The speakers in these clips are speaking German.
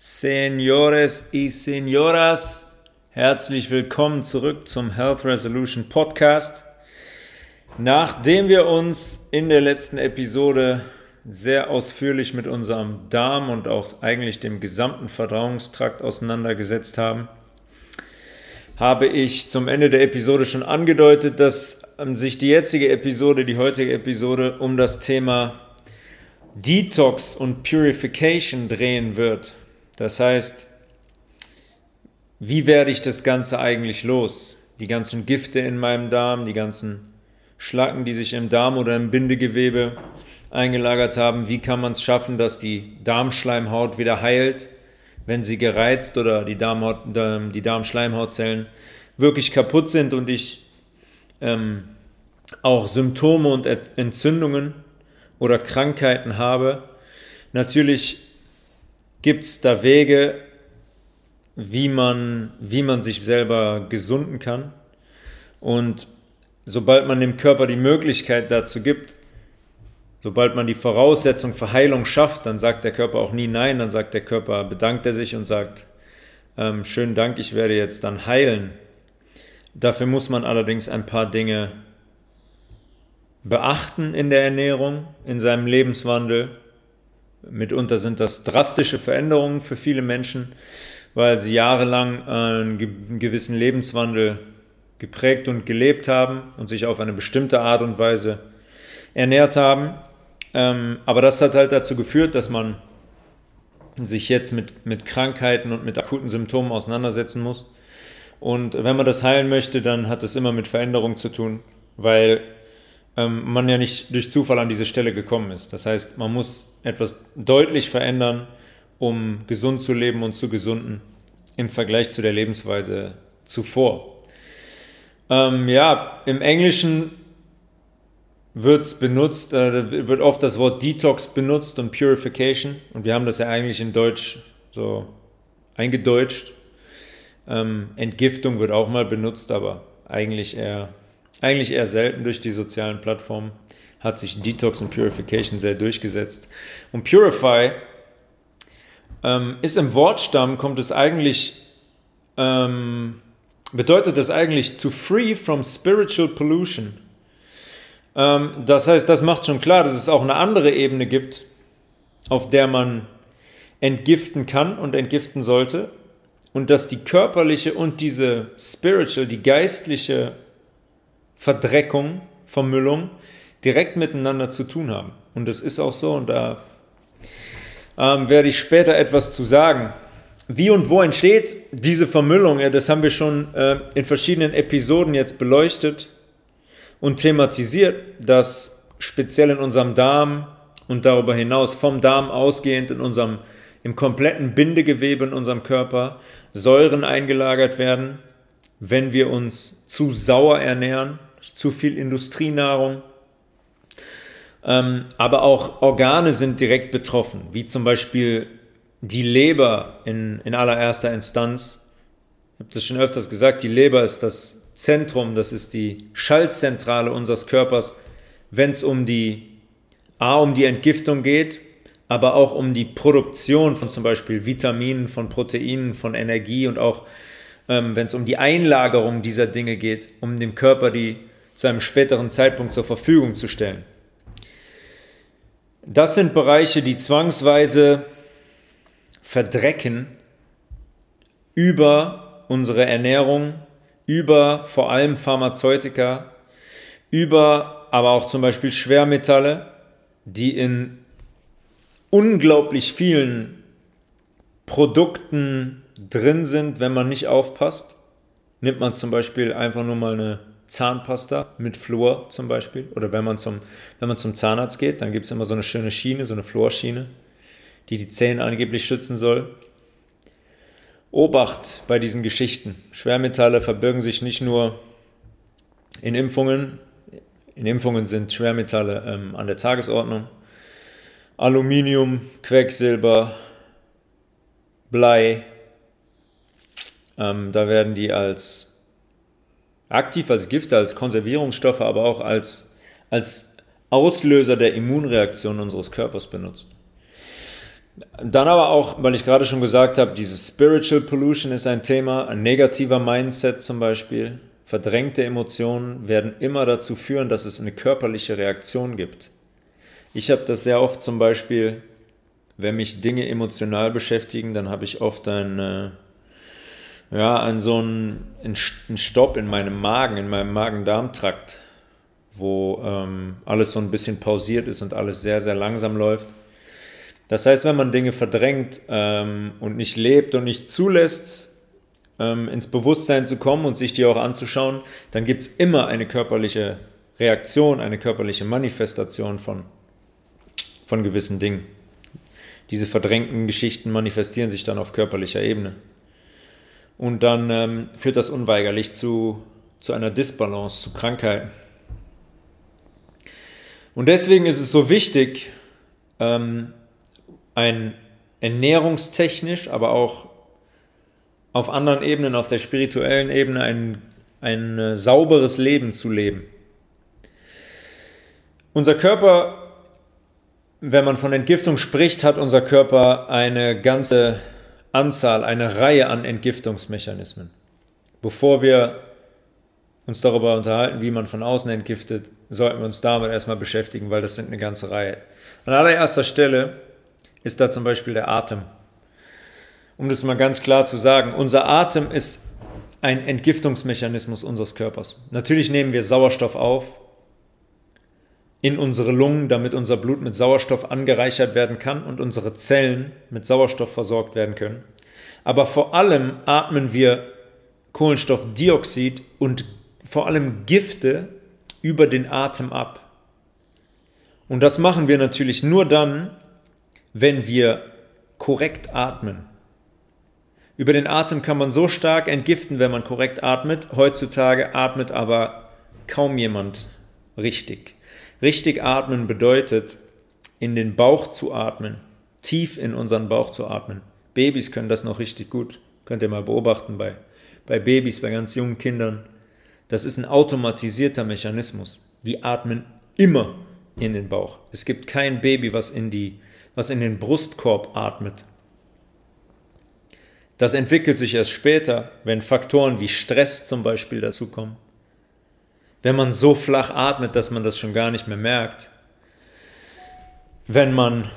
Senores y Senoras, herzlich willkommen zurück zum Health Resolution Podcast. Nachdem wir uns in der letzten Episode sehr ausführlich mit unserem Darm und auch eigentlich dem gesamten Verdauungstrakt auseinandergesetzt haben, habe ich zum Ende der Episode schon angedeutet, dass sich die jetzige Episode, die heutige Episode um das Thema Detox und Purification drehen wird. Das heißt, wie werde ich das Ganze eigentlich los? Die ganzen Gifte in meinem Darm, die ganzen Schlacken, die sich im Darm oder im Bindegewebe eingelagert haben, wie kann man es schaffen, dass die Darmschleimhaut wieder heilt, wenn sie gereizt oder die, Darmhaut, die Darmschleimhautzellen wirklich kaputt sind und ich ähm, auch Symptome und Entzündungen oder Krankheiten habe. Natürlich Gibt es da Wege, wie man, wie man sich selber gesunden kann? Und sobald man dem Körper die Möglichkeit dazu gibt, sobald man die Voraussetzung für Heilung schafft, dann sagt der Körper auch nie Nein, dann sagt der Körper, bedankt er sich und sagt, ähm, schönen Dank, ich werde jetzt dann heilen. Dafür muss man allerdings ein paar Dinge beachten in der Ernährung, in seinem Lebenswandel Mitunter sind das drastische Veränderungen für viele Menschen, weil sie jahrelang einen gewissen Lebenswandel geprägt und gelebt haben und sich auf eine bestimmte Art und Weise ernährt haben. Ähm, aber das hat halt dazu geführt, dass man sich jetzt mit, mit Krankheiten und mit akuten Symptomen auseinandersetzen muss. Und wenn man das heilen möchte, dann hat das immer mit Veränderung zu tun, weil ähm, man ja nicht durch Zufall an diese Stelle gekommen ist. Das heißt, man muss etwas deutlich verändern, um gesund zu leben und zu gesunden im Vergleich zu der Lebensweise zuvor. Ähm, ja, im Englischen wird es benutzt, äh, wird oft das Wort Detox benutzt und Purification. Und wir haben das ja eigentlich in Deutsch so eingedeutscht. Ähm, Entgiftung wird auch mal benutzt, aber eigentlich eher eigentlich eher selten durch die sozialen Plattformen, hat sich Detox und Purification sehr durchgesetzt. Und Purify ähm, ist im Wortstamm, kommt es eigentlich, ähm, bedeutet das eigentlich to free from spiritual pollution. Ähm, das heißt, das macht schon klar, dass es auch eine andere Ebene gibt, auf der man entgiften kann und entgiften sollte. Und dass die körperliche und diese spiritual, die geistliche Verdreckung, Vermüllung direkt miteinander zu tun haben. Und das ist auch so und da ähm, werde ich später etwas zu sagen. Wie und wo entsteht diese Vermüllung? Ja, das haben wir schon äh, in verschiedenen Episoden jetzt beleuchtet und thematisiert, dass speziell in unserem Darm und darüber hinaus vom Darm ausgehend in unserem im kompletten Bindegewebe in unserem Körper Säuren eingelagert werden, wenn wir uns zu sauer ernähren zu viel Industrienahrung. Ähm, aber auch Organe sind direkt betroffen, wie zum Beispiel die Leber in, in allererster Instanz. Ich habe das schon öfters gesagt, die Leber ist das Zentrum, das ist die Schaltzentrale unseres Körpers, wenn es um die A, um die Entgiftung geht, aber auch um die Produktion von zum Beispiel Vitaminen, von Proteinen, von Energie und auch ähm, wenn es um die Einlagerung dieser Dinge geht, um dem Körper die zu einem späteren Zeitpunkt zur Verfügung zu stellen. Das sind Bereiche, die zwangsweise verdrecken über unsere Ernährung, über vor allem Pharmazeutika, über aber auch zum Beispiel Schwermetalle, die in unglaublich vielen Produkten drin sind, wenn man nicht aufpasst. Nimmt man zum Beispiel einfach nur mal eine Zahnpasta mit Fluor zum Beispiel. Oder wenn man zum, wenn man zum Zahnarzt geht, dann gibt es immer so eine schöne Schiene, so eine Fluorschiene, die die Zähne angeblich schützen soll. Obacht bei diesen Geschichten. Schwermetalle verbirgen sich nicht nur in Impfungen. In Impfungen sind Schwermetalle ähm, an der Tagesordnung. Aluminium, Quecksilber, Blei. Ähm, da werden die als aktiv als Gifte, als Konservierungsstoffe, aber auch als, als Auslöser der Immunreaktion unseres Körpers benutzt. Dann aber auch, weil ich gerade schon gesagt habe, dieses Spiritual Pollution ist ein Thema, ein negativer Mindset zum Beispiel. Verdrängte Emotionen werden immer dazu führen, dass es eine körperliche Reaktion gibt. Ich habe das sehr oft zum Beispiel, wenn mich Dinge emotional beschäftigen, dann habe ich oft ein, äh, ja, ein so ein, ein Stopp in meinem Magen, in meinem Magen-Darm-Trakt, wo ähm, alles so ein bisschen pausiert ist und alles sehr, sehr langsam läuft. Das heißt, wenn man Dinge verdrängt ähm, und nicht lebt und nicht zulässt, ähm, ins Bewusstsein zu kommen und sich die auch anzuschauen, dann gibt es immer eine körperliche Reaktion, eine körperliche Manifestation von, von gewissen Dingen. Diese verdrängten Geschichten manifestieren sich dann auf körperlicher Ebene. Und dann ähm, führt das unweigerlich zu, zu einer Disbalance, zu Krankheiten. Und deswegen ist es so wichtig, ähm, ein ernährungstechnisch, aber auch auf anderen Ebenen, auf der spirituellen Ebene, ein, ein äh, sauberes Leben zu leben. Unser Körper, wenn man von Entgiftung spricht, hat unser Körper eine ganze Anzahl, eine Reihe an Entgiftungsmechanismen. Bevor wir uns darüber unterhalten, wie man von außen entgiftet, sollten wir uns damit erstmal beschäftigen, weil das sind eine ganze Reihe. An allererster Stelle ist da zum Beispiel der Atem. Um das mal ganz klar zu sagen, unser Atem ist ein Entgiftungsmechanismus unseres Körpers. Natürlich nehmen wir Sauerstoff auf in unsere Lungen, damit unser Blut mit Sauerstoff angereichert werden kann und unsere Zellen mit Sauerstoff versorgt werden können. Aber vor allem atmen wir Kohlenstoffdioxid und vor allem Gifte über den Atem ab. Und das machen wir natürlich nur dann, wenn wir korrekt atmen. Über den Atem kann man so stark entgiften, wenn man korrekt atmet. Heutzutage atmet aber kaum jemand richtig. Richtig atmen bedeutet, in den Bauch zu atmen, tief in unseren Bauch zu atmen. Babys können das noch richtig gut. Könnt ihr mal beobachten bei, bei Babys, bei ganz jungen Kindern. Das ist ein automatisierter Mechanismus. Die atmen immer in den Bauch. Es gibt kein Baby, was in die was in den Brustkorb atmet. Das entwickelt sich erst später, wenn Faktoren wie Stress zum Beispiel dazukommen. Wenn man so flach atmet, dass man das schon gar nicht mehr merkt. Wenn man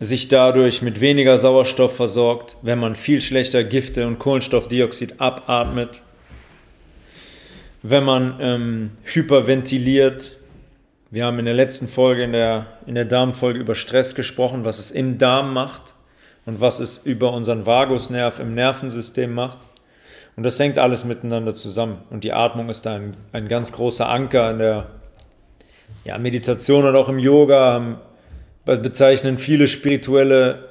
sich dadurch mit weniger Sauerstoff versorgt, wenn man viel schlechter Gifte und Kohlenstoffdioxid abatmet, wenn man ähm, hyperventiliert, wir haben in der letzten Folge, in der, in der Darmfolge über Stress gesprochen, was es im Darm macht und was es über unseren Vagusnerv im Nervensystem macht. Und das hängt alles miteinander zusammen. Und die Atmung ist da ein, ein ganz großer Anker in der ja, Meditation und auch im Yoga. bezeichnen viele spirituelle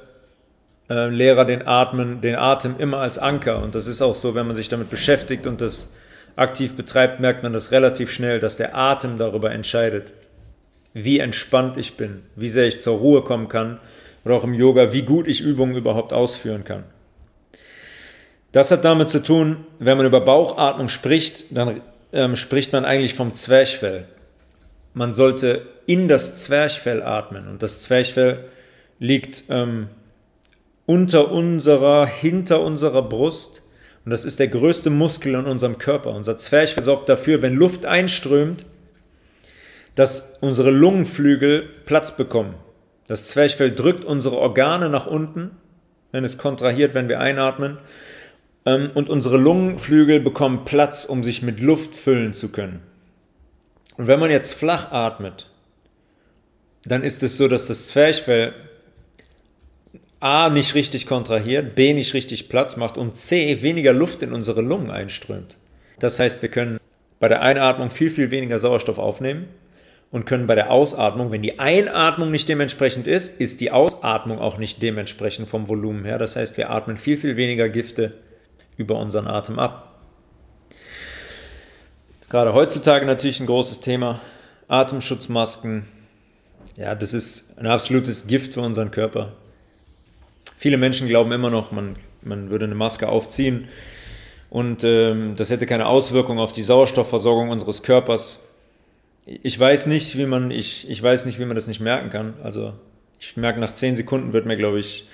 äh, Lehrer den, Atmen, den Atem immer als Anker. Und das ist auch so, wenn man sich damit beschäftigt und das aktiv betreibt, merkt man das relativ schnell, dass der Atem darüber entscheidet, wie entspannt ich bin, wie sehr ich zur Ruhe kommen kann oder auch im Yoga, wie gut ich Übungen überhaupt ausführen kann. Das hat damit zu tun, wenn man über Bauchatmung spricht, dann ähm, spricht man eigentlich vom Zwerchfell. Man sollte in das Zwerchfell atmen und das Zwerchfell liegt ähm, unter unserer, hinter unserer Brust und das ist der größte Muskel in unserem Körper. Unser Zwerchfell sorgt dafür, wenn Luft einströmt, dass unsere Lungenflügel Platz bekommen. Das Zwerchfell drückt unsere Organe nach unten, wenn es kontrahiert, wenn wir einatmen. Ähm, und unsere Lungenflügel bekommen Platz, um sich mit Luft füllen zu können. Und wenn man jetzt flach atmet, dann ist es so, dass das Zwerchfell A nicht richtig kontrahiert, B nicht richtig Platz macht und C weniger Luft in unsere Lungen einströmt. Das heißt, wir können bei der Einatmung viel, viel weniger Sauerstoff aufnehmen und können bei der Ausatmung, wenn die Einatmung nicht dementsprechend ist, ist die Ausatmung auch nicht dementsprechend vom Volumen her. Das heißt, wir atmen viel, viel weniger Gifte über unseren Atem ab. Gerade heutzutage natürlich ein großes Thema. Atemschutzmasken. Ja, das ist ein absolutes Gift für unseren Körper. Viele Menschen glauben immer noch, man, man würde eine Maske aufziehen und ähm, das hätte keine Auswirkung auf die Sauerstoffversorgung unseres Körpers ich weiß nicht, wie man, ich, ich weiß nicht, wie man das nicht merken kann. Also Ich merke, nach 10 Sekunden wird mir, glaube ich,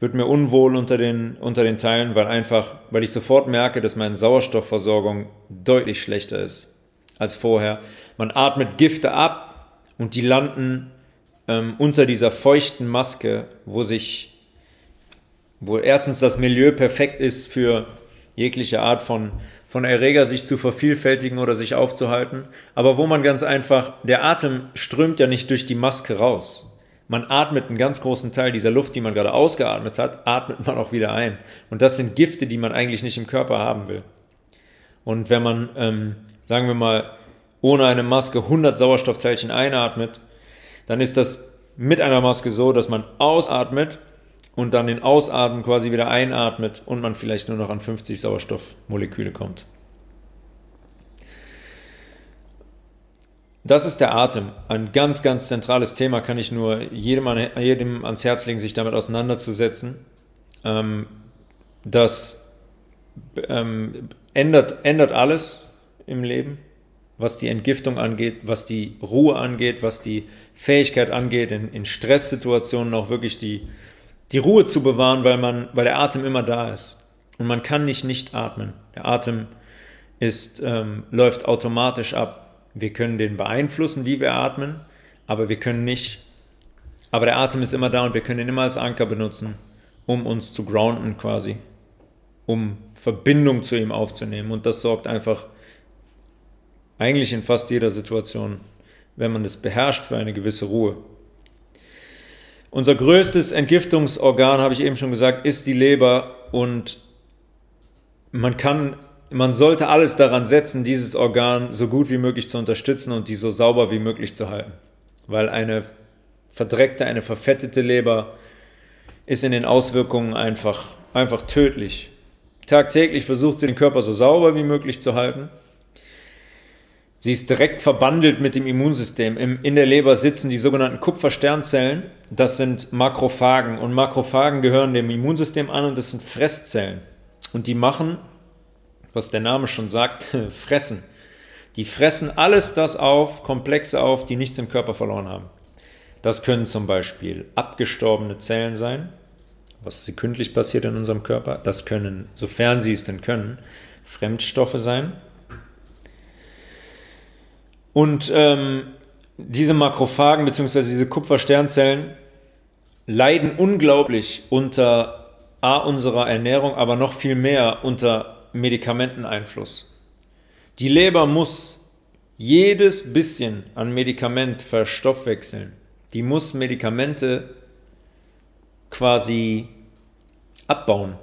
wird mir unwohl unter den, unter den Teilen, weil einfach, weil ich sofort merke, dass meine Sauerstoffversorgung deutlich schlechter ist als vorher. Man atmet Gifte ab und die landen ähm, unter dieser feuchten Maske, wo sich, wo erstens das Milieu perfekt ist für jegliche Art von, von Erreger sich zu vervielfältigen oder sich aufzuhalten, aber wo man ganz einfach, der Atem strömt ja nicht durch die Maske raus. Man atmet einen ganz großen Teil dieser Luft, die man gerade ausgeatmet hat, atmet man auch wieder ein. Und das sind Gifte, die man eigentlich nicht im Körper haben will. Und wenn man, ähm, sagen wir mal, ohne eine Maske 100 Sauerstoffteilchen einatmet, dann ist das mit einer Maske so, dass man ausatmet und dann den Ausatmen quasi wieder einatmet und man vielleicht nur noch an 50 Sauerstoffmoleküle kommt. Das ist der Atem. Ein ganz, ganz zentrales Thema, kann ich nur jedem, jedem ans Herz legen, sich damit auseinanderzusetzen. Ähm, das ähm, ändert, ändert alles im Leben, was die Entgiftung angeht, was die Ruhe angeht, was die Fähigkeit angeht, in, in Stresssituationen auch wirklich die, die Ruhe zu bewahren, weil, man, weil der Atem immer da ist. Und man kann nicht nicht atmen. Der Atem ist, ähm, läuft automatisch ab. Wir können den beeinflussen, wie wir atmen, aber wir können nicht. Aber der Atem ist immer da und wir können ihn immer als Anker benutzen, um uns zu grounden quasi, um Verbindung zu ihm aufzunehmen. Und das sorgt einfach eigentlich in fast jeder Situation, wenn man es beherrscht, für eine gewisse Ruhe. Unser größtes Entgiftungsorgan, habe ich eben schon gesagt, ist die Leber und man kann man sollte alles daran setzen, dieses Organ so gut wie möglich zu unterstützen und die so sauber wie möglich zu halten. Weil eine verdreckte, eine verfettete Leber ist in den Auswirkungen einfach, einfach tödlich. Tagtäglich versucht sie den Körper so sauber wie möglich zu halten. Sie ist direkt verbandelt mit dem Immunsystem. in der Leber sitzen die sogenannten Kupfersternzellen. Das sind Makrophagen. Und Makrophagen gehören dem Immunsystem an und das sind Fresszellen. Und die machen was der Name schon sagt, fressen. Die fressen alles das auf, Komplexe auf, die nichts im Körper verloren haben. Das können zum Beispiel abgestorbene Zellen sein, was sekündlich passiert in unserem Körper. Das können, sofern sie es denn können, Fremdstoffe sein. Und ähm, diese Makrophagen bzw. diese Kupfersternzellen leiden unglaublich unter A, unserer Ernährung, aber noch viel mehr unter Medikamenteneinfluss. Die Leber muss jedes bisschen an Medikament verstoffwechseln. Die muss Medikamente quasi abbauen.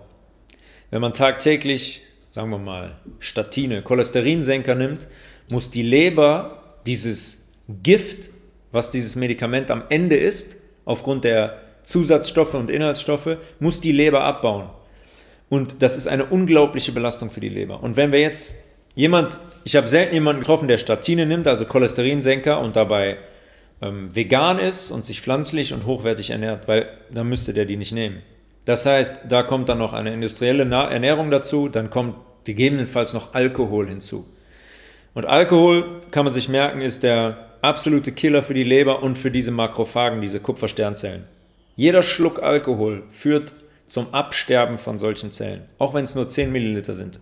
Wenn man tagtäglich, sagen wir mal, Statine, Cholesterinsenker nimmt, muss die Leber dieses Gift, was dieses Medikament am Ende ist, aufgrund der Zusatzstoffe und Inhaltsstoffe, muss die Leber abbauen. Und das ist eine unglaubliche Belastung für die Leber. Und wenn wir jetzt jemand, ich habe selten jemanden getroffen, der Statine nimmt, also Cholesterinsenker und dabei ähm, vegan ist und sich pflanzlich und hochwertig ernährt, weil dann müsste der die nicht nehmen. Das heißt, da kommt dann noch eine industrielle Ernährung dazu, dann kommt gegebenenfalls noch Alkohol hinzu. Und Alkohol, kann man sich merken, ist der absolute Killer für die Leber und für diese Makrophagen, diese Kupfersternzellen. Jeder Schluck Alkohol führt zum Absterben von solchen Zellen, auch wenn es nur 10 Milliliter sind,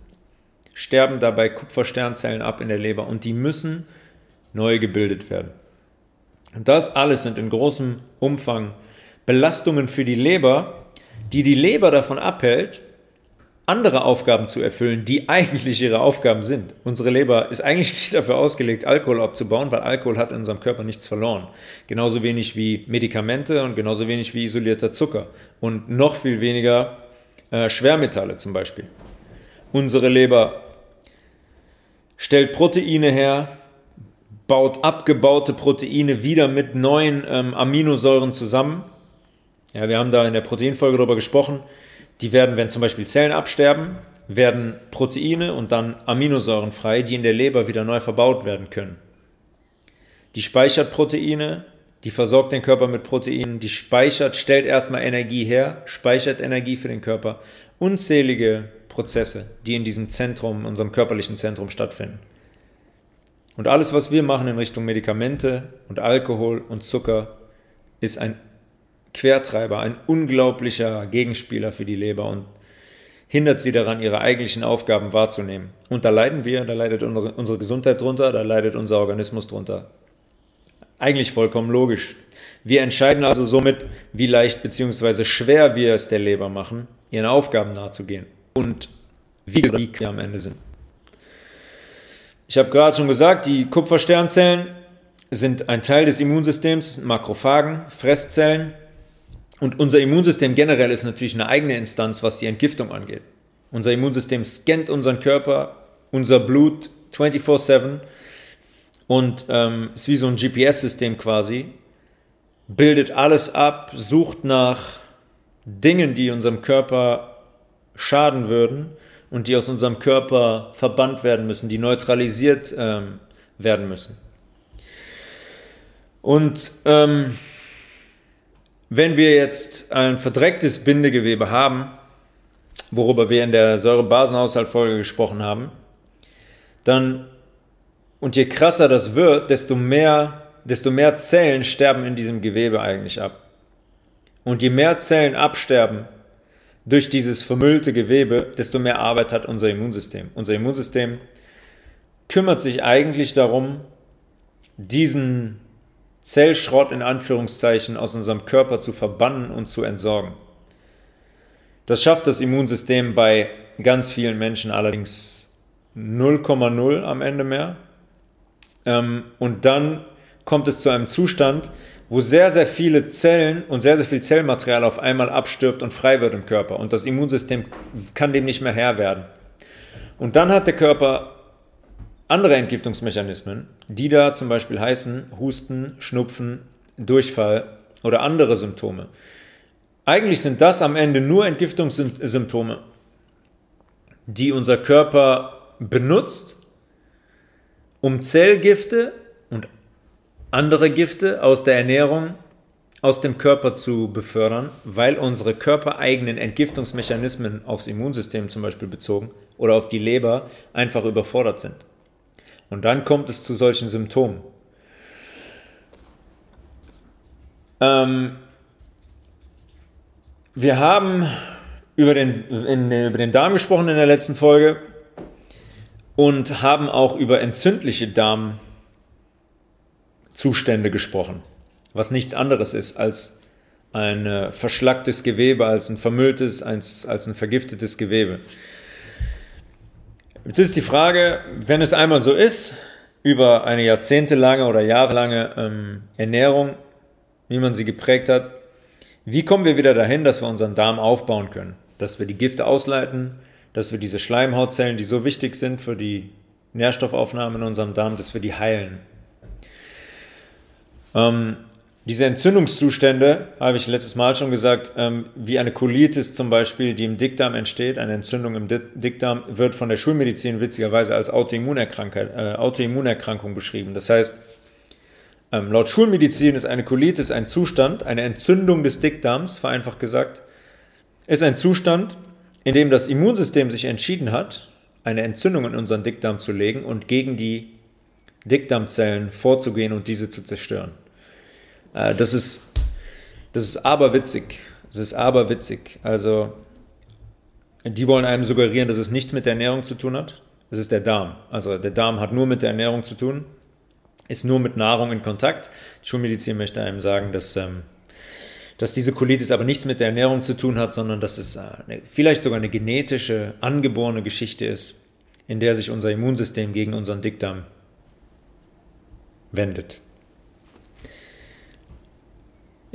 sterben dabei Kupfersternzellen ab in der Leber und die müssen neu gebildet werden. Und das alles sind in großem Umfang Belastungen für die Leber, die die Leber davon abhält, andere Aufgaben zu erfüllen, die eigentlich ihre Aufgaben sind. Unsere Leber ist eigentlich nicht dafür ausgelegt, Alkohol abzubauen, weil Alkohol hat in unserem Körper nichts verloren. Genauso wenig wie Medikamente und genauso wenig wie isolierter Zucker. Und noch viel weniger äh, Schwermetalle zum Beispiel. Unsere Leber stellt Proteine her, baut abgebaute Proteine wieder mit neuen ähm, Aminosäuren zusammen. Ja, wir haben da in der Proteinfolge darüber gesprochen die werden, wenn zum Beispiel Zellen absterben, werden Proteine und dann Aminosäuren frei, die in der Leber wieder neu verbaut werden können. Die speichert Proteine, die versorgt den Körper mit Proteinen, die speichert, stellt erstmal Energie her, speichert Energie für den Körper. Unzählige Prozesse, die in diesem Zentrum, unserem körperlichen Zentrum stattfinden. Und alles, was wir machen in Richtung Medikamente und Alkohol und Zucker, ist ein Quertreiber, ein unglaublicher Gegenspieler für die Leber und hindert sie daran, ihre eigentlichen Aufgaben wahrzunehmen. Und da leiden wir, da leidet unsere, Gesundheit drunter, da leidet unser Organismus drunter. Eigentlich vollkommen logisch. Wir entscheiden also somit, wie leicht bzw. schwer wir es der Leber machen, ihren Aufgaben nachzugehen und wie wir am Ende sind. Ich habe gerade schon gesagt, die Kupfersternzellen sind ein Teil des Immunsystems, Makrophagen, Fresszellen. Und unser Immunsystem generell ist natürlich eine eigene Instanz, was die Entgiftung angeht. Unser Immunsystem scannt unseren Körper, unser Blut 24/7 und ähm, ist wie so ein GPS-System quasi bildet alles ab, sucht nach Dingen, die unserem Körper schaden würden und die aus unserem Körper verbannt werden müssen, die neutralisiert ähm, werden müssen. Und ähm, wenn wir jetzt ein verdrecktes Bindegewebe haben, worüber wir in der Säurebasenhaushaltfolge gesprochen haben, dann und je krasser das wird, desto mehr desto mehr Zellen sterben in diesem Gewebe eigentlich ab. Und je mehr Zellen absterben durch dieses vermüllte Gewebe, desto mehr Arbeit hat unser Immunsystem. Unser Immunsystem kümmert sich eigentlich darum, diesen Zellschrott in Anführungszeichen aus unserem Körper zu verbannen und zu entsorgen. Das schafft das Immunsystem bei ganz vielen Menschen allerdings 0,0 am Ende mehr. Ähm, und dann kommt es zu einem Zustand, wo sehr, sehr viele Zellen und sehr, sehr viel Zellmaterial auf einmal abstirbt und frei wird im Körper. Und das Immunsystem kann dem nicht mehr Herr werden. Und dann hat der Körper andere Entgiftungsmechanismen, die da zum Beispiel heißen Husten, Schnupfen, Durchfall oder andere Symptome. Eigentlich sind das am Ende nur Entgiftungssymptome, die unser Körper benutzt, um Zellgifte andere Gifte aus der Ernährung aus dem Körper zu befördern, weil unsere körpereigenen Entgiftungsmechanismen aufs Immunsystem zum Beispiel bezogen oder auf die Leber einfach überfordert sind. Und dann kommt es zu solchen Symptomen. Ähm, wir haben über den, in, über den Darm gesprochen in der letzten Folge und haben auch über entzündliche Darm Zustände gesprochen, was nichts anderes ist als ein äh, verschlacktes Gewebe, als ein vermülltes, als, als ein vergiftetes Gewebe. Jetzt ist die Frage, wenn es einmal so ist, über eine jahrzehntelange oder jahrelange ähm, Ernährung, wie man sie geprägt hat, wie kommen wir wieder dahin, dass wir unseren Darm aufbauen können, dass wir die Gifte ausleiten, dass wir diese Schleimhautzellen, die so wichtig sind für die Nährstoffaufnahme in unserem Darm, dass wir die heilen. Ähm, diese Entzündungszustände, habe ich letztes Mal schon gesagt, ähm, wie eine Colitis zum Beispiel, die im Dickdarm entsteht, eine Entzündung im Dickdarm, wird von der Schulmedizin witzigerweise als Autoimmunerkrankung, äh, Autoimmunerkrankung beschrieben. Das heißt, ähm, laut Schulmedizin ist eine Colitis ein Zustand, eine Entzündung des Dickdarms, vereinfacht gesagt, ist ein Zustand, in dem das Immunsystem sich entschieden hat, eine Entzündung in unseren Dickdarm zu legen und gegen die Dickdarmzellen vorzugehen und diese zu zerstören. Äh, das ist, das ist aberwitzig. Das ist aberwitzig. Also, die wollen einem suggerieren, dass es nichts mit der Ernährung zu tun hat. Das ist der Darm. Also, der Darm hat nur mit der Ernährung zu tun, ist nur mit Nahrung in Kontakt. Die Schulmedizin möchte einem sagen, dass, ähm, dass diese Colitis aber nichts mit der Ernährung zu tun hat, sondern dass es äh, eine, vielleicht sogar eine genetische, angeborene Geschichte ist, in der sich unser Immunsystem gegen unseren Dickdarm wendet.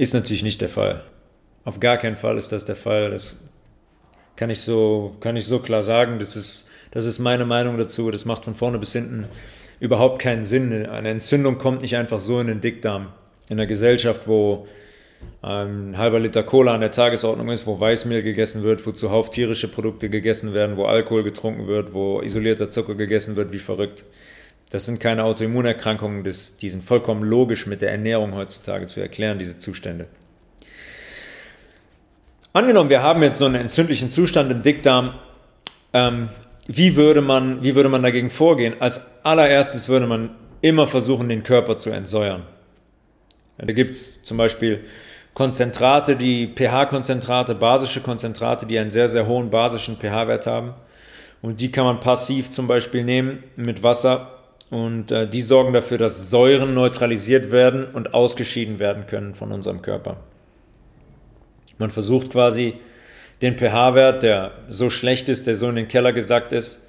Ist natürlich nicht der Fall. Auf gar keinen Fall ist das der Fall. Das kann ich so, kann ich so klar sagen. Das ist, das ist meine Meinung dazu. Das macht von vorne bis hinten überhaupt keinen Sinn. Eine Entzündung kommt nicht einfach so in den Dickdarm. In einer Gesellschaft, wo ein halber Liter Cola an der Tagesordnung ist, wo Weißmehl gegessen wird, wo zuhauf tierische Produkte gegessen werden, wo Alkohol getrunken wird, wo isolierter Zucker gegessen wird, wie verrückt. Das sind keine Autoimmunerkrankungen, das, die sind vollkommen logisch mit der Ernährung heutzutage zu erklären, diese Zustände. Angenommen, wir haben jetzt so einen entzündlichen Zustand im Dickdarm, ähm, wie, würde man, wie würde man dagegen vorgehen? Als allererstes würde man immer versuchen, den Körper zu entsäuern. Ja, da gibt es zum Beispiel Konzentrate, die pH-Konzentrate, basische Konzentrate, die einen sehr, sehr hohen basischen pH-Wert haben. Und die kann man passiv zum Beispiel nehmen mit Wasser. Und äh, die sorgen dafür, dass Säuren neutralisiert werden und ausgeschieden werden können von unserem Körper. Man versucht quasi den pH-Wert, der so schlecht ist, der so in den Keller gesackt ist,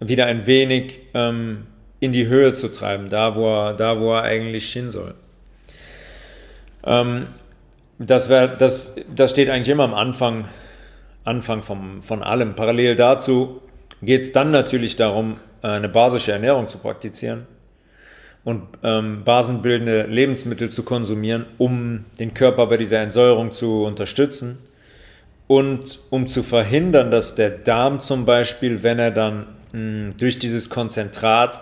wieder ein wenig ähm, in die Höhe zu treiben, da wo er, da wo er eigentlich hin soll. Ähm, das, wär, das, das steht eigentlich immer am Anfang, Anfang vom, von allem. Parallel dazu geht es dann natürlich darum, eine basische Ernährung zu praktizieren und ähm, basenbildende Lebensmittel zu konsumieren, um den Körper bei dieser Entsäuerung zu unterstützen und um zu verhindern, dass der Darm zum Beispiel, wenn er dann mh, durch dieses Konzentrat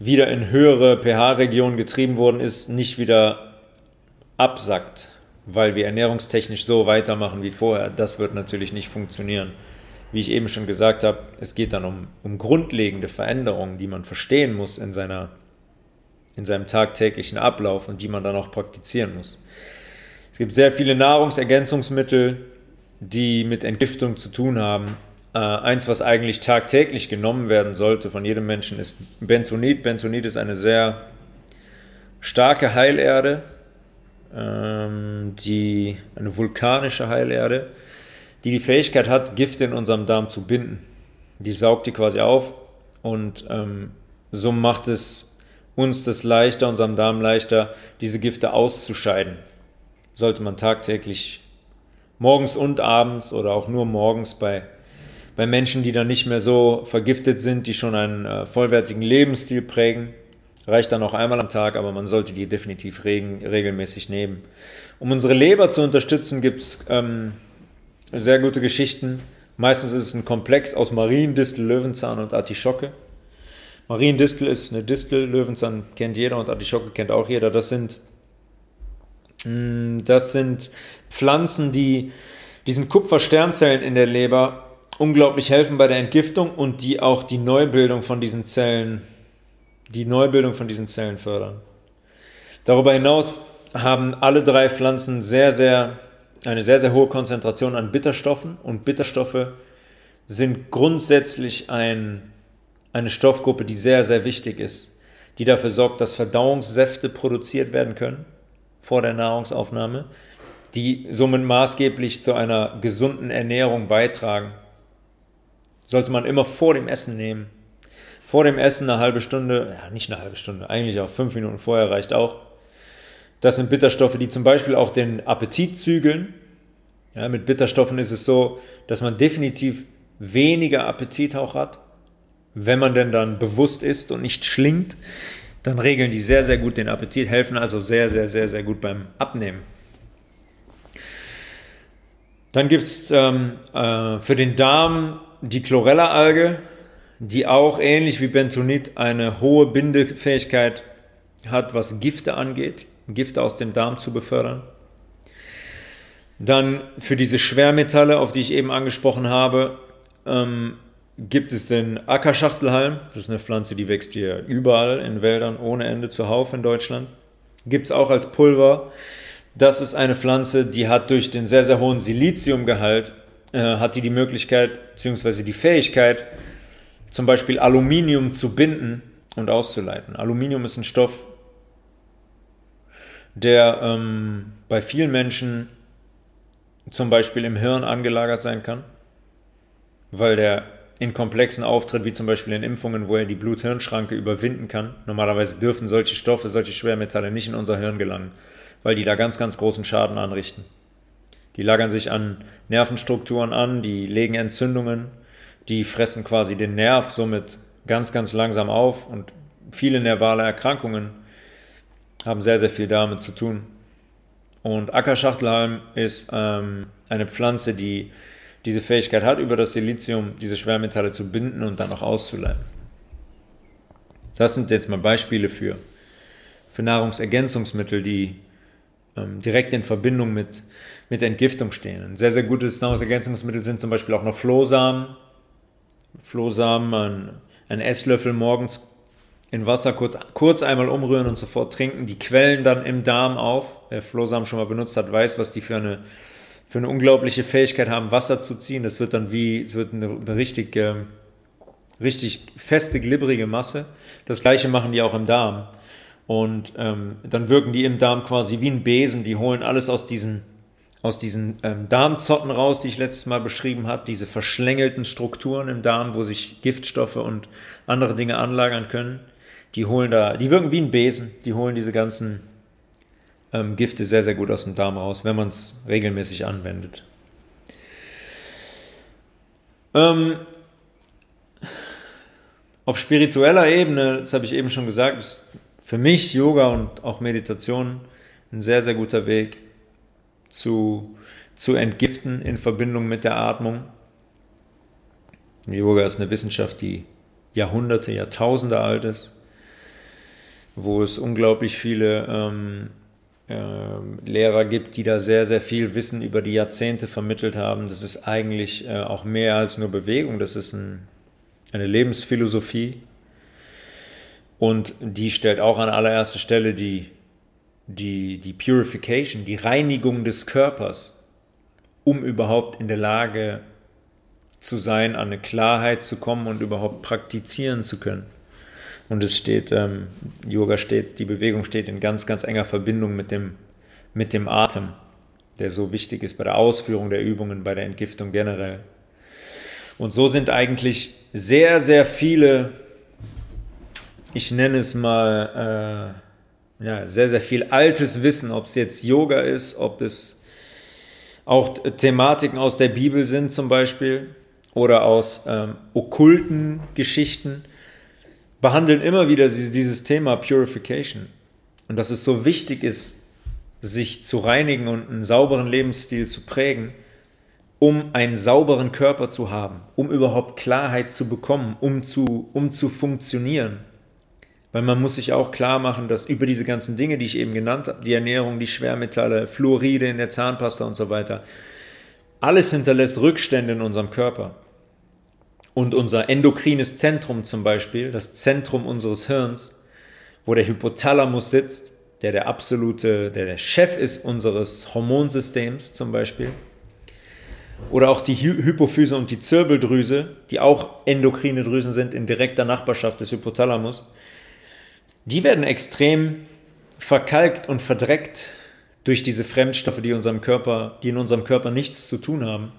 wieder in höhere pH-Regionen getrieben worden ist, nicht wieder absackt, weil wir ernährungstechnisch so weitermachen wie vorher. Das wird natürlich nicht funktionieren. Wie ich eben schon gesagt habe, es geht dann um, um grundlegende Veränderungen, die man verstehen muss in, seiner, in seinem tagtäglichen Ablauf und die man dann auch praktizieren muss. Es gibt sehr viele Nahrungsergänzungsmittel, die mit Entgiftung zu tun haben. Äh, eins, was eigentlich tagtäglich genommen werden sollte von jedem Menschen, ist Bentonit. Bentonit ist eine sehr starke Heilerde, ähm, die, eine vulkanische Heilerde, die die Fähigkeit hat, Gifte in unserem Darm zu binden. Die saugt die quasi auf und ähm, so macht es uns das leichter, unserem Darm leichter, diese Gifte auszuscheiden. Sollte man tagtäglich morgens und abends oder auch nur morgens bei, bei Menschen, die dann nicht mehr so vergiftet sind, die schon einen äh, vollwertigen Lebensstil prägen, Reicht dann auch einmal am Tag, aber man sollte die definitiv regen, regelmäßig nehmen. Um unsere Leber zu unterstützen, gibt es ähm, sehr gute Geschichten. Meistens ist es ein Komplex aus Mariendistel, Löwenzahn und Artischocke. Mariendistel ist eine Distel, Löwenzahn kennt jeder und Artischocke kennt auch jeder. Das sind, mm, das sind Pflanzen, die diesen Kupfersternzellen in der Leber unglaublich helfen bei der Entgiftung und die auch die Neubildung von diesen Zellen die Neubildung von diesen Zellen fördern. Darüber hinaus haben alle drei Pflanzen sehr, sehr, eine sehr, sehr hohe Konzentration an Bitterstoffen und Bitterstoffe sind grundsätzlich ein, eine Stoffgruppe, die sehr, sehr wichtig ist, die dafür sorgt, dass Verdauungssäfte produziert werden können vor der Nahrungsaufnahme, die somit maßgeblich zu einer gesunden Ernährung beitragen. Sollte man immer vor dem Essen nehmen vor dem Essen eine halbe Stunde, ja, nicht eine halbe Stunde, eigentlich auch fünf Minuten vorher reicht auch. Das sind Bitterstoffe, die zum Beispiel auch den Appetit zügeln. Ja, mit Bitterstoffen ist es so, dass man definitiv weniger Appetit auch hat. Wenn man denn dann bewusst isst und nicht schlingt, dann regeln die sehr, sehr gut den Appetit, helfen also sehr, sehr, sehr, sehr gut beim Abnehmen. Dann gibt es ähm, äh, für den Darm die Chlorella-Alge die auch ähnlich wie Bentonit eine hohe Bindefähigkeit hat, was Gifte angeht, Gifte aus dem Darm zu befördern. Dann für diese Schwermetalle, auf die ich eben angesprochen habe, ähm, gibt es den Ackerschachtelhalm. Das ist eine Pflanze, die wächst hier überall in Wäldern ohne Ende zuhauf in Deutschland. Gibt es auch als Pulver. Das ist eine Pflanze, die hat durch den sehr, sehr hohen Siliziumgehalt, äh, hat die die Möglichkeit bzw. die Fähigkeit, zum Beispiel Aluminium zu binden und auszuleiten. Aluminium ist ein Stoff, der ähm, bei vielen Menschen zum Beispiel im Hirn angelagert sein kann, weil der in komplexen auftritt, wie zum Beispiel in Impfungen, wo er die Blut-Hirn-Schranke überwinden kann. Normalerweise dürfen solche Stoffe, solche Schwermetalle nicht in unser Hirn gelangen, weil die da ganz, ganz großen Schaden anrichten. Die lagern sich an Nervenstrukturen an, die legen Entzündungen die fressen quasi den Nerv somit ganz, ganz langsam auf und viele nervale Erkrankungen haben sehr, sehr viel damit zu tun. Und Ackerschachtelhalm ist ähm, eine Pflanze, die diese Fähigkeit hat, über das Silizium diese Schwermetalle zu binden und dann auch auszuleiten. Das sind jetzt mal Beispiele für, für Nahrungsergänzungsmittel, die ähm, direkt in Verbindung mit, mit Entgiftung stehen. Ein sehr, sehr gutes Nahrungsergänzungsmittel sind zum Beispiel auch noch Flohsamen, Flohsamen, ein, ein Esslöffel morgens in Wasser kurz, kurz einmal umrühren und sofort trinken. Die quellen dann im Darm auf. Wer Flohsamen schon mal benutzt hat, weiß, was die für eine, für eine unglaubliche Fähigkeit haben, Wasser zu ziehen. Das wird dann wie, es wird eine, eine richtig, äh, richtig feste, glibberige Masse. Das gleiche machen die auch im Darm. Und ähm, dann wirken die im Darm quasi wie ein Besen. Die holen alles aus diesen, aus diesen ähm, Darmzotten raus, die ich letztes Mal beschrieben habe. Diese verschlängelten Strukturen im Darm, wo sich Giftstoffe und andere Dinge anlagern können. Die holen da, die wirken wie ein Besen. Die holen diese ganzen ähm, Gifte sehr, sehr gut aus dem Darm raus, wenn man es regelmäßig anwendet. Ähm, auf spiritueller Ebene, das habe ich eben schon gesagt, ist für mich Yoga und auch Meditation ein sehr, sehr guter Weg zu, zu entgiften in Verbindung mit der Atmung. Yoga ist eine Wissenschaft, die Jahrhunderte, Jahrtausende alt ist, wo es unglaublich viele ähm, äh, Lehrer gibt, die da sehr, sehr viel Wissen über die Jahrzehnte vermittelt haben. Das ist eigentlich äh, auch mehr als nur Bewegung, das ist ein, eine Lebensphilosophie, und die stellt auch an allererster Stelle die, die, die Purification, die Reinigung des Körpers, um überhaupt in der Lage zu sein, an eine Klarheit zu kommen und überhaupt praktizieren zu können. Und es steht, ähm, Yoga steht, die Bewegung steht in ganz, ganz enger Verbindung mit dem, mit dem Atem, der so wichtig ist bei der Ausführung der Übungen, bei der Entgiftung generell. Und so sind eigentlich sehr, sehr viele ich nenne es mal, äh, ja, sehr, sehr viel altes Wissen, ob es jetzt Yoga ist, ob es auch Thematiken aus der Bibel sind zum Beispiel oder aus ähm, okkulten Geschichten, behandeln immer wieder dieses Thema Purification. Und dass es so wichtig ist, sich zu reinigen und einen sauberen Lebensstil zu prägen, um einen sauberen Körper zu haben, um überhaupt Klarheit zu bekommen, um zu, um zu funktionieren. Weil man muss sich auch klar machen, dass über diese ganzen Dinge, die ich eben genannt habe, die Ernährung, die Schwermetalle, Fluoride in der Zahnpasta und so weiter, alles hinterlässt Rückstände in unserem Körper. Und unser endokrines Zentrum zum Beispiel, das Zentrum unseres Hirns, wo der Hypothalamus sitzt, der der absolute, der der Chef ist unseres Hormonsystems zum Beispiel, oder auch die Hy Hypophyse und die Zirbeldrüse, die auch endokrine Drüsen sind in direkter Nachbarschaft des Hypothalamus, die werden extrem verkalkt und verdreckt durch diese Fremdstoffe, die, unserem Körper, die in unserem Körper nichts zu tun haben.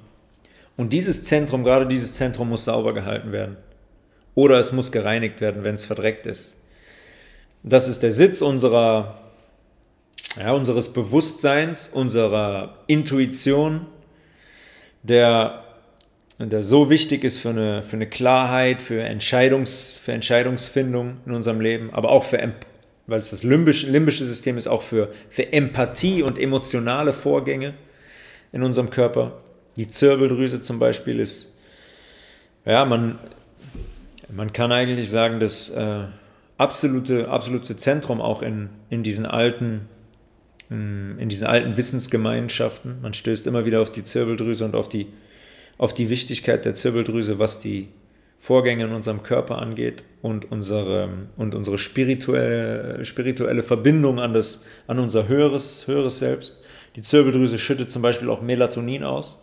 Und dieses Zentrum, gerade dieses Zentrum muss sauber gehalten werden. Oder es muss gereinigt werden, wenn es verdreckt ist. Das ist der Sitz unserer, ja, unseres Bewusstseins, unserer Intuition, der der so wichtig ist für eine, für eine Klarheit, für, Entscheidungs, für Entscheidungsfindung in unserem Leben, aber auch für, weil es das limbische, limbische System ist, auch für, für Empathie und emotionale Vorgänge in unserem Körper. Die Zirbeldrüse zum Beispiel ist, ja, man, man kann eigentlich sagen, das äh, absolute, absolute Zentrum auch in, in diesen alten in diesen alten Wissensgemeinschaften. Man stößt immer wieder auf die Zirbeldrüse und auf die auf die Wichtigkeit der Zirbeldrüse, was die Vorgänge in unserem Körper angeht und unsere, und unsere spirituelle, spirituelle Verbindung an, das, an unser höheres, höheres Selbst. Die Zirbeldrüse schüttet zum Beispiel auch Melatonin aus.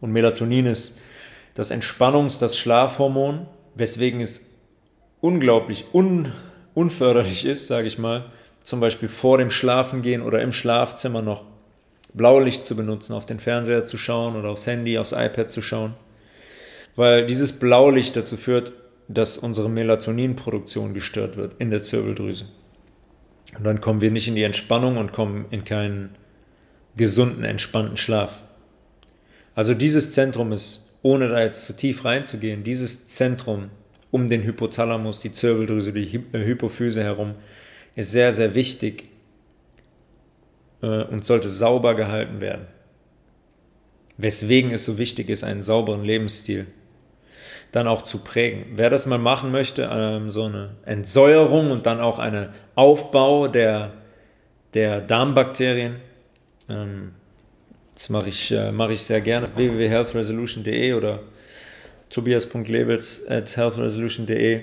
Und Melatonin ist das Entspannungs-, das Schlafhormon, weswegen es unglaublich un, unförderlich ist, sage ich mal, zum Beispiel vor dem Schlafengehen oder im Schlafzimmer noch Blaulicht zu benutzen, auf den Fernseher zu schauen oder aufs Handy, aufs iPad zu schauen. Weil dieses Blaulicht dazu führt, dass unsere Melatoninproduktion gestört wird in der Zirbeldrüse. Und dann kommen wir nicht in die Entspannung und kommen in keinen gesunden, entspannten Schlaf. Also dieses Zentrum ist, ohne da jetzt zu tief reinzugehen, dieses Zentrum um den Hypothalamus, die Zirbeldrüse, die Hypophyse herum, ist sehr, sehr wichtig äh, und sollte sauber gehalten werden. Weswegen es so wichtig ist, einen sauberen Lebensstil dann auch zu prägen. Wer das mal machen möchte, ähm, so eine Entsäuerung und dann auch einen Aufbau der, der Darmbakterien, ähm, das mache ich, äh, mache ich sehr gerne. www.healthresolution.de oder tobias.lebels at healthresolution.de.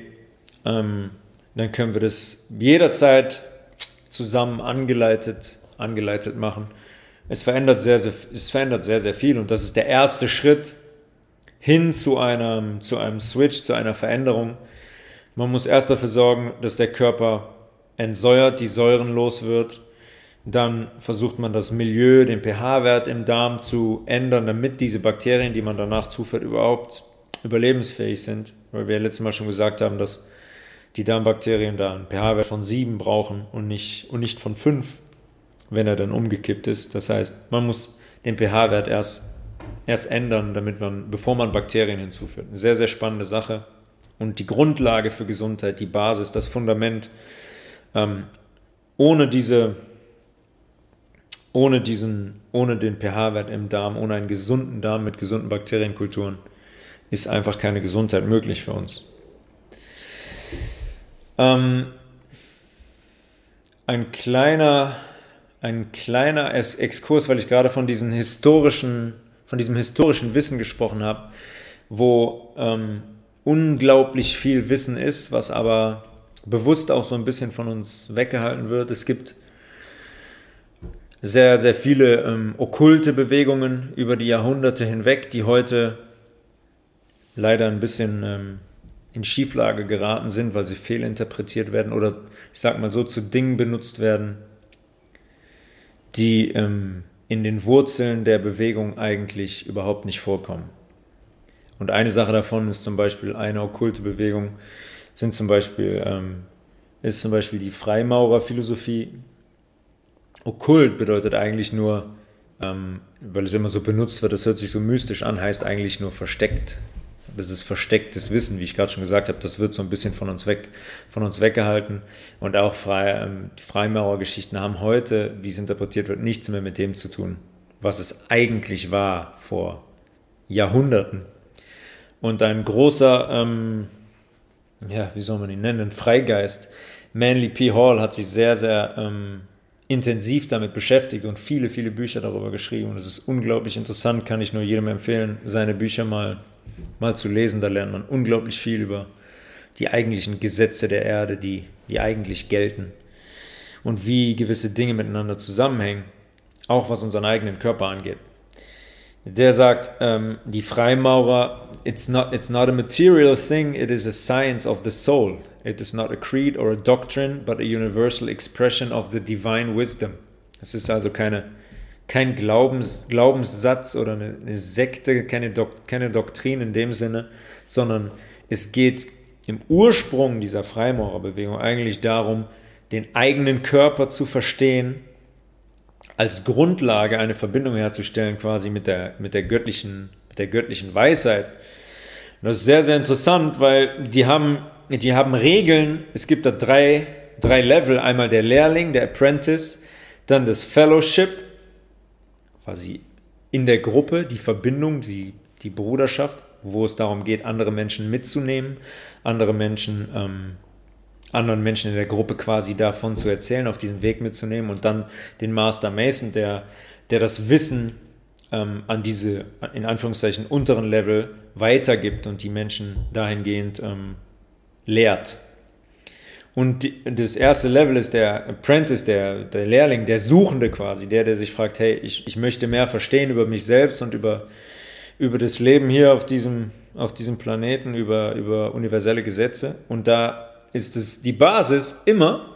Ähm, dann können wir das jederzeit zusammen angeleitet, angeleitet machen. Es verändert sehr, sehr, es verändert sehr, sehr viel und das ist der erste Schritt hin zu einem, zu einem Switch, zu einer Veränderung. Man muss erst dafür sorgen, dass der Körper entsäuert, die Säuren los wird. Dann versucht man das Milieu, den pH-Wert im Darm zu ändern, damit diese Bakterien, die man danach zuführt, überhaupt überlebensfähig sind. Weil wir letztes Mal schon gesagt haben, dass die Darmbakterien da einen pH-Wert von 7 brauchen und nicht, und nicht von 5, wenn er dann umgekippt ist. Das heißt, man muss den pH-Wert erst, erst ändern, damit man, bevor man Bakterien hinzuführt. Eine sehr, sehr spannende Sache. Und die Grundlage für Gesundheit, die Basis, das Fundament, ähm, ohne diese, ohne diesen, ohne den pH-Wert im Darm, ohne einen gesunden Darm mit gesunden Bakterienkulturen, ist einfach keine Gesundheit möglich für uns. Ähm, ein kleiner, ein kleiner Exkurs, weil ich gerade von diesen historischen, von diesem historischen Wissen gesprochen habe, wo ähm, unglaublich viel Wissen ist, was aber bewusst auch so ein bisschen von uns weggehalten wird. Es gibt sehr, sehr viele ähm, okkulte Bewegungen über die Jahrhunderte hinweg, die heute leider ein bisschen ähm, in Schieflage geraten sind, weil sie fehlinterpretiert werden oder ich sag mal so zu Dingen benutzt werden, die ähm, in den Wurzeln der Bewegung eigentlich überhaupt nicht vorkommen. Und eine Sache davon ist zum Beispiel eine okkulte Bewegung, sind zum Beispiel, ähm, ist zum Beispiel die Freimaurerphilosophie. Okkult bedeutet eigentlich nur, ähm, weil es immer so benutzt wird, das hört sich so mystisch an, heißt eigentlich nur versteckt das ist verstecktes Wissen, wie ich gerade schon gesagt habe, das wird so ein bisschen von uns weg, von uns weggehalten. Und auch Frei, ähm, Freimaurergeschichten haben heute, wie es interpretiert wird, nichts mehr mit dem zu tun, was es eigentlich war vor Jahrhunderten. Und ein großer, ähm, ja, wie soll man ihn nennen, Freigeist, Manly P. Hall hat sich sehr, sehr ähm, intensiv damit beschäftigt und viele, viele Bücher darüber geschrieben. Und es ist unglaublich interessant, kann ich nur jedem empfehlen, seine Bücher mal mal zu lesen. Da lernt man unglaublich viel über die eigentlichen Gesetze der Erde, die, die eigentlich gelten und wie gewisse Dinge miteinander zusammenhängen, auch was unseren eigenen Körper angeht. Der sagt, ähm, die Freimaurer, it's not, it's not a material thing, it is a science of the soul. It is not a creed or a doctrine, but a universal expression of the divine wisdom. Es ist also keine kein Glaubens, Glaubenssatz oder eine, eine Sekte, keine, Dok, keine Doktrin in dem Sinne, sondern es geht im Ursprung dieser Freimaurerbewegung eigentlich darum, den eigenen Körper zu verstehen, als Grundlage eine Verbindung herzustellen quasi mit der, mit der, göttlichen, mit der göttlichen Weisheit. Und das ist sehr, sehr interessant, weil die haben, die haben Regeln, es gibt da drei, drei Level, einmal der Lehrling, der Apprentice, dann das Fellowship quasi in der Gruppe die Verbindung, die, die Bruderschaft, wo es darum geht, andere Menschen mitzunehmen, andere Menschen, ähm, anderen Menschen in der Gruppe quasi davon zu erzählen, auf diesen Weg mitzunehmen und dann den Master Mason, der, der das Wissen ähm, an diese, in Anführungszeichen, unteren Level weitergibt und die Menschen dahingehend ähm, lehrt. Und die, das erste Level ist der Apprentice, der, der Lehrling, der Suchende quasi, der, der sich fragt, hey, ich, ich möchte mehr verstehen über mich selbst und über, über das Leben hier auf diesem, auf diesem Planeten, über, über universelle Gesetze. Und da ist es die Basis immer,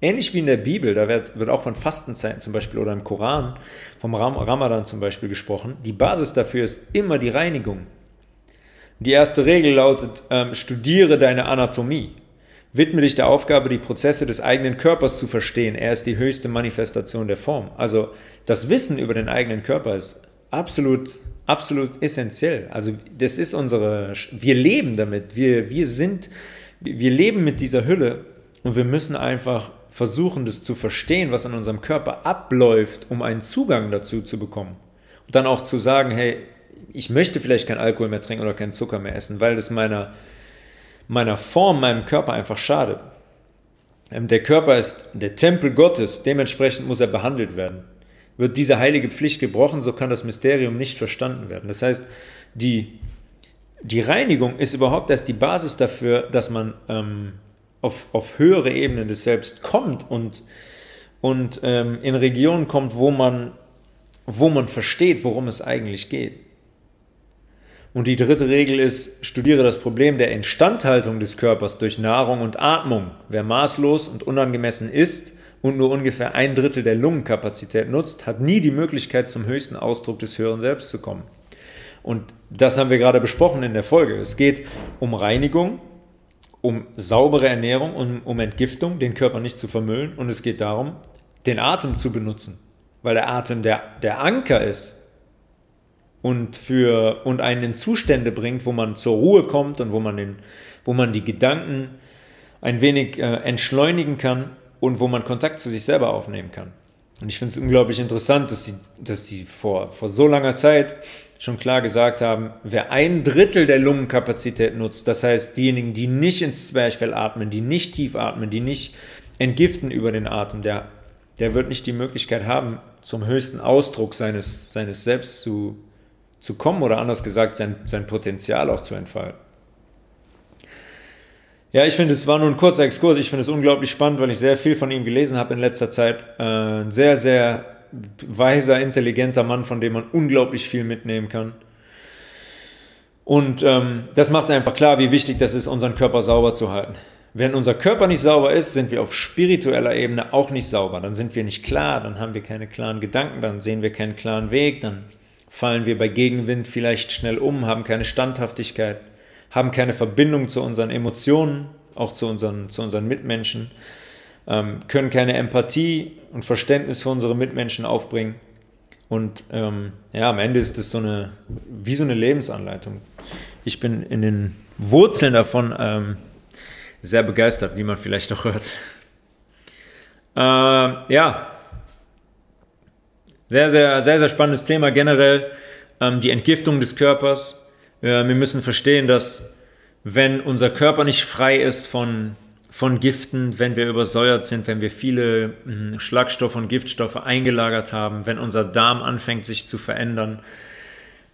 ähnlich wie in der Bibel, da wird, wird auch von Fastenzeiten zum Beispiel oder im Koran, vom Ram Ramadan zum Beispiel gesprochen, die Basis dafür ist immer die Reinigung. Die erste Regel lautet, ähm, studiere deine Anatomie. Widme dich der Aufgabe, die Prozesse des eigenen Körpers zu verstehen. Er ist die höchste Manifestation der Form. Also das Wissen über den eigenen Körper ist absolut, absolut essentiell. Also das ist unsere, wir leben damit. Wir, wir sind, wir leben mit dieser Hülle und wir müssen einfach versuchen, das zu verstehen, was in unserem Körper abläuft, um einen Zugang dazu zu bekommen. Und dann auch zu sagen, hey, ich möchte vielleicht kein Alkohol mehr trinken oder keinen Zucker mehr essen, weil das meiner meiner Form, meinem Körper einfach schade. Ähm, der Körper ist der Tempel Gottes, dementsprechend muss er behandelt werden. Wird diese heilige Pflicht gebrochen, so kann das Mysterium nicht verstanden werden. Das heißt, die, die Reinigung ist überhaupt erst die Basis dafür, dass man ähm, auf, auf höhere Ebenen des Selbst kommt und, und ähm, in Regionen kommt, wo man, wo man versteht, worum es eigentlich geht. Und die dritte Regel ist, studiere das Problem der Instandhaltung des Körpers durch Nahrung und Atmung. Wer maßlos und unangemessen isst und nur ungefähr ein Drittel der Lungenkapazität nutzt, hat nie die Möglichkeit, zum höchsten Ausdruck des höheren Selbst zu kommen. Und das haben wir gerade besprochen in der Folge. Es geht um Reinigung, um saubere Ernährung und um Entgiftung, den Körper nicht zu vermüllen. Und es geht darum, den Atem zu benutzen, weil der Atem der, der Anker ist und, für, und einen in Zustände bringt, wo man zur Ruhe kommt und wo man, den, wo man die Gedanken ein wenig äh, entschleunigen kann und wo man Kontakt zu sich selber aufnehmen kann. Und ich finde es unglaublich interessant, dass die, dass die vor, vor so langer Zeit schon klar gesagt haben, wer ein Drittel der Lungenkapazität nutzt, das heißt diejenigen, die nicht ins Zwerchfell atmen, die nicht tief atmen, die nicht entgiften über den Atem, der, der wird nicht die Möglichkeit haben, zum höchsten Ausdruck seines, seines Selbst zu, zu kommen oder anders gesagt, sein, sein Potenzial auch zu entfalten. Ja, ich finde, es war nur ein kurzer Exkurs. Ich finde es unglaublich spannend, weil ich sehr viel von ihm gelesen habe in letzter Zeit. Äh, ein sehr, sehr weiser, intelligenter Mann, von dem man unglaublich viel mitnehmen kann. Und ähm, das macht einfach klar, wie wichtig das ist, unseren Körper sauber zu halten. Wenn unser Körper nicht sauber ist, sind wir auf spiritueller Ebene auch nicht sauber. Dann sind wir nicht klar, dann haben wir keine klaren Gedanken, dann sehen wir keinen klaren Weg, dann fallen wir bei Gegenwind vielleicht schnell um, haben keine Standhaftigkeit, haben keine Verbindung zu unseren Emotionen, auch zu unseren, zu unseren Mitmenschen, ähm, können keine Empathie und Verständnis für unsere Mitmenschen aufbringen. Und ähm, ja, am Ende ist es so eine, wie so eine Lebensanleitung. Ich bin in den Wurzeln davon ähm, sehr begeistert, wie man vielleicht auch hört. Äh, ja, sehr, sehr, sehr, sehr spannendes Thema generell. Ähm, die Entgiftung des Körpers. Äh, wir müssen verstehen, dass wenn unser Körper nicht frei ist von, von Giften, wenn wir übersäuert sind, wenn wir viele hm, Schlagstoffe und Giftstoffe eingelagert haben, wenn unser Darm anfängt sich zu verändern,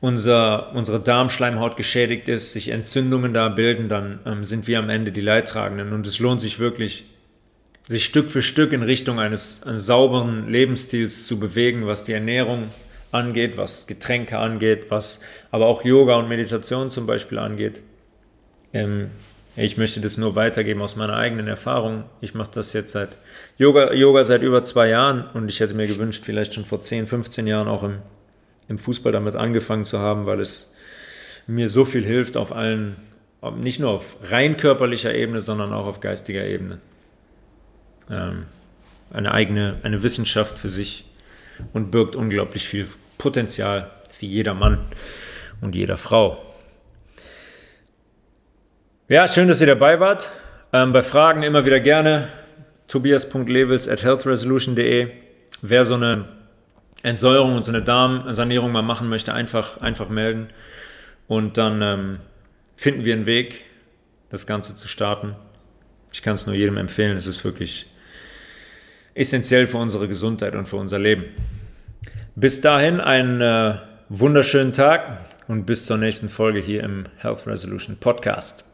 unser, unsere Darmschleimhaut geschädigt ist, sich Entzündungen da bilden, dann ähm, sind wir am Ende die Leidtragenden. Und es lohnt sich wirklich, sich Stück für Stück in Richtung eines, eines sauberen Lebensstils zu bewegen, was die Ernährung angeht, was Getränke angeht, was aber auch Yoga und Meditation zum Beispiel angeht. Ähm, ich möchte das nur weitergeben aus meiner eigenen Erfahrung. Ich mache das jetzt seit Yoga, Yoga seit über zwei Jahren und ich hätte mir gewünscht, vielleicht schon vor 10, 15 Jahren auch im, im Fußball damit angefangen zu haben, weil es mir so viel hilft auf allen, nicht nur auf rein körperlicher Ebene, sondern auch auf geistiger Ebene ähm, eine eigene, eine Wissenschaft für sich und birgt unglaublich viel Potenzial für jeder Mann und jeder Frau. Ja, schön, dass ihr dabei wart. Ähm, bei Fragen immer wieder gerne tobias.levels at healthresolution.de. Wer so eine Entsäuerung und so eine Darmsanierung mal machen möchte, einfach, einfach melden. Und dann ähm, finden wir einen Weg, das Ganze zu starten. Ich kann es nur jedem empfehlen. Es ist wirklich essentiell für unsere Gesundheit und für unser Leben. Bis dahin einen äh, wunderschönen Tag und bis zur nächsten Folge hier im Health Resolution Podcast.